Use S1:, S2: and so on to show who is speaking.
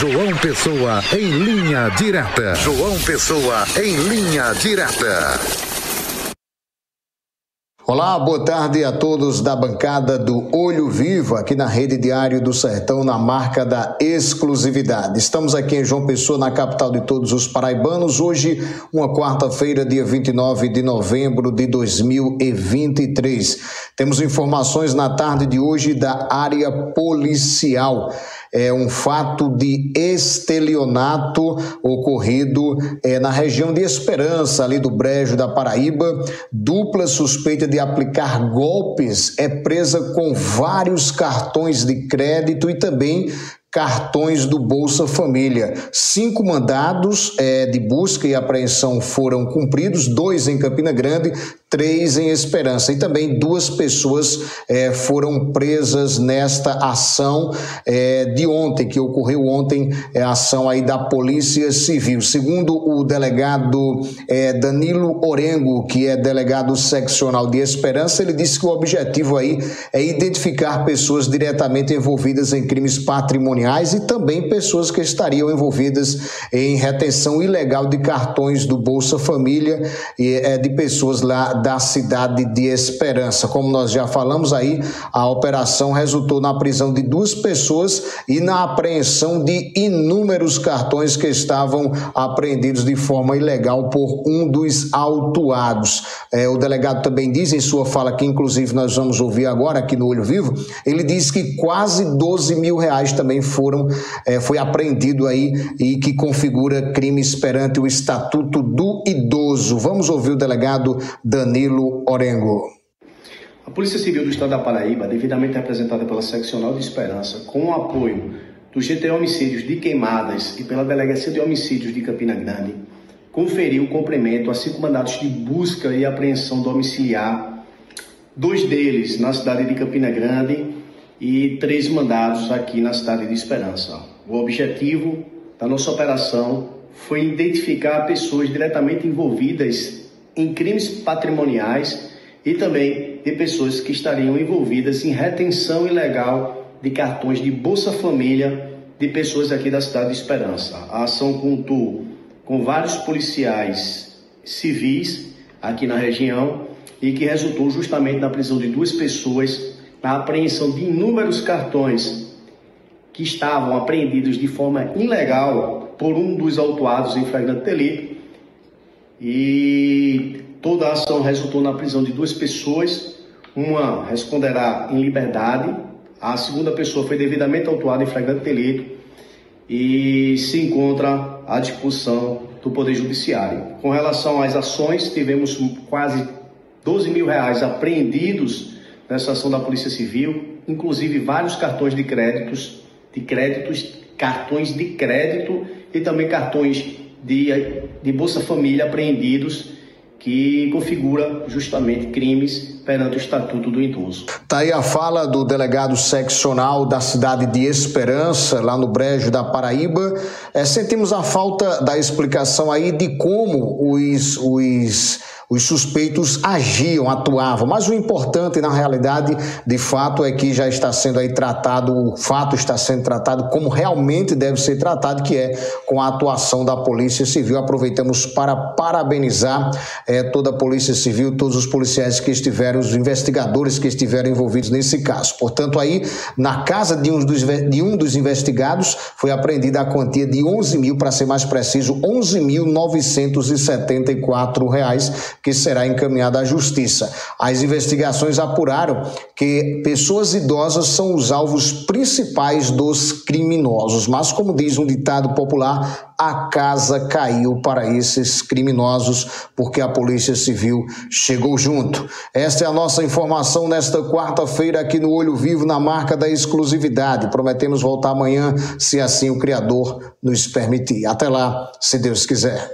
S1: João Pessoa em linha direta. João Pessoa em linha direta.
S2: Olá, boa tarde a todos da bancada do Olho Vivo, aqui na Rede Diário do Sertão, na marca da exclusividade. Estamos aqui em João Pessoa, na capital de todos os paraibanos, hoje, uma quarta-feira, dia 29 de novembro de 2023. Temos informações na tarde de hoje da área policial é um fato de estelionato ocorrido é, na região de Esperança, ali do Brejo da Paraíba. Dupla suspeita de aplicar golpes é presa com vários cartões de crédito e também cartões do Bolsa Família. Cinco mandados é, de busca e apreensão foram cumpridos, dois em Campina Grande, três em Esperança. E também duas pessoas é, foram presas nesta ação é, de ontem, que ocorreu ontem, é, a ação aí da Polícia Civil. Segundo o delegado é, Danilo Orengo, que é delegado seccional de Esperança, ele disse que o objetivo aí é identificar pessoas diretamente envolvidas em crimes patrimoniais e também pessoas que estariam envolvidas em retenção ilegal de cartões do Bolsa Família e é, de pessoas lá da cidade de Esperança. Como nós já falamos aí, a operação resultou na prisão de duas pessoas e na apreensão de inúmeros cartões que estavam apreendidos de forma ilegal por um dos autuados. É, o delegado também diz em sua fala, que inclusive nós vamos ouvir agora aqui no Olho Vivo, ele diz que quase 12 mil reais também foram, é, foi apreendido aí e que configura crimes perante o Estatuto do Idoso. Vamos ouvir o delegado Danilo. Orengo.
S3: A Polícia Civil do Estado da Paraíba, devidamente representada pela Seccional de Esperança, com o apoio do GT Homicídios de Queimadas e pela Delegacia de Homicídios de Campina Grande, conferiu cumprimento a cinco mandados de busca e apreensão domiciliar, dois deles na cidade de Campina Grande e três mandados aqui na cidade de Esperança. O objetivo da nossa operação foi identificar pessoas diretamente envolvidas em crimes patrimoniais e também de pessoas que estariam envolvidas em retenção ilegal de cartões de Bolsa Família de pessoas aqui da cidade de Esperança. A ação contou com vários policiais civis aqui na região e que resultou justamente na prisão de duas pessoas, na apreensão de inúmeros cartões que estavam apreendidos de forma ilegal por um dos autuados em flagrante delito e toda a ação resultou na prisão de duas pessoas. Uma responderá em liberdade, a segunda pessoa foi devidamente autuada em flagrante delito e se encontra à disposição do Poder Judiciário. Com relação às ações, tivemos quase 12 mil reais apreendidos nessa ação da Polícia Civil, inclusive vários cartões de créditos, de créditos, cartões de crédito e também cartões de, de Bolsa Família apreendidos que configura justamente crimes perante o Estatuto do Idoso.
S2: Está aí a fala do delegado seccional da cidade de Esperança, lá no Brejo da Paraíba. É, sentimos a falta da explicação aí de como os, os os suspeitos agiam, atuavam, mas o importante na realidade, de fato, é que já está sendo aí tratado, o fato está sendo tratado como realmente deve ser tratado, que é com a atuação da Polícia Civil. Aproveitamos para parabenizar é, toda a Polícia Civil, todos os policiais que estiveram, os investigadores que estiveram envolvidos nesse caso. Portanto, aí, na casa de um dos, de um dos investigados, foi apreendida a quantia de 11 mil, para ser mais preciso, 11.974 reais que será encaminhada à justiça. As investigações apuraram que pessoas idosas são os alvos principais dos criminosos, mas como diz um ditado popular, a casa caiu para esses criminosos porque a Polícia Civil chegou junto. Esta é a nossa informação nesta quarta-feira aqui no Olho Vivo na marca da exclusividade. Prometemos voltar amanhã, se assim o Criador nos permitir. Até lá, se Deus quiser.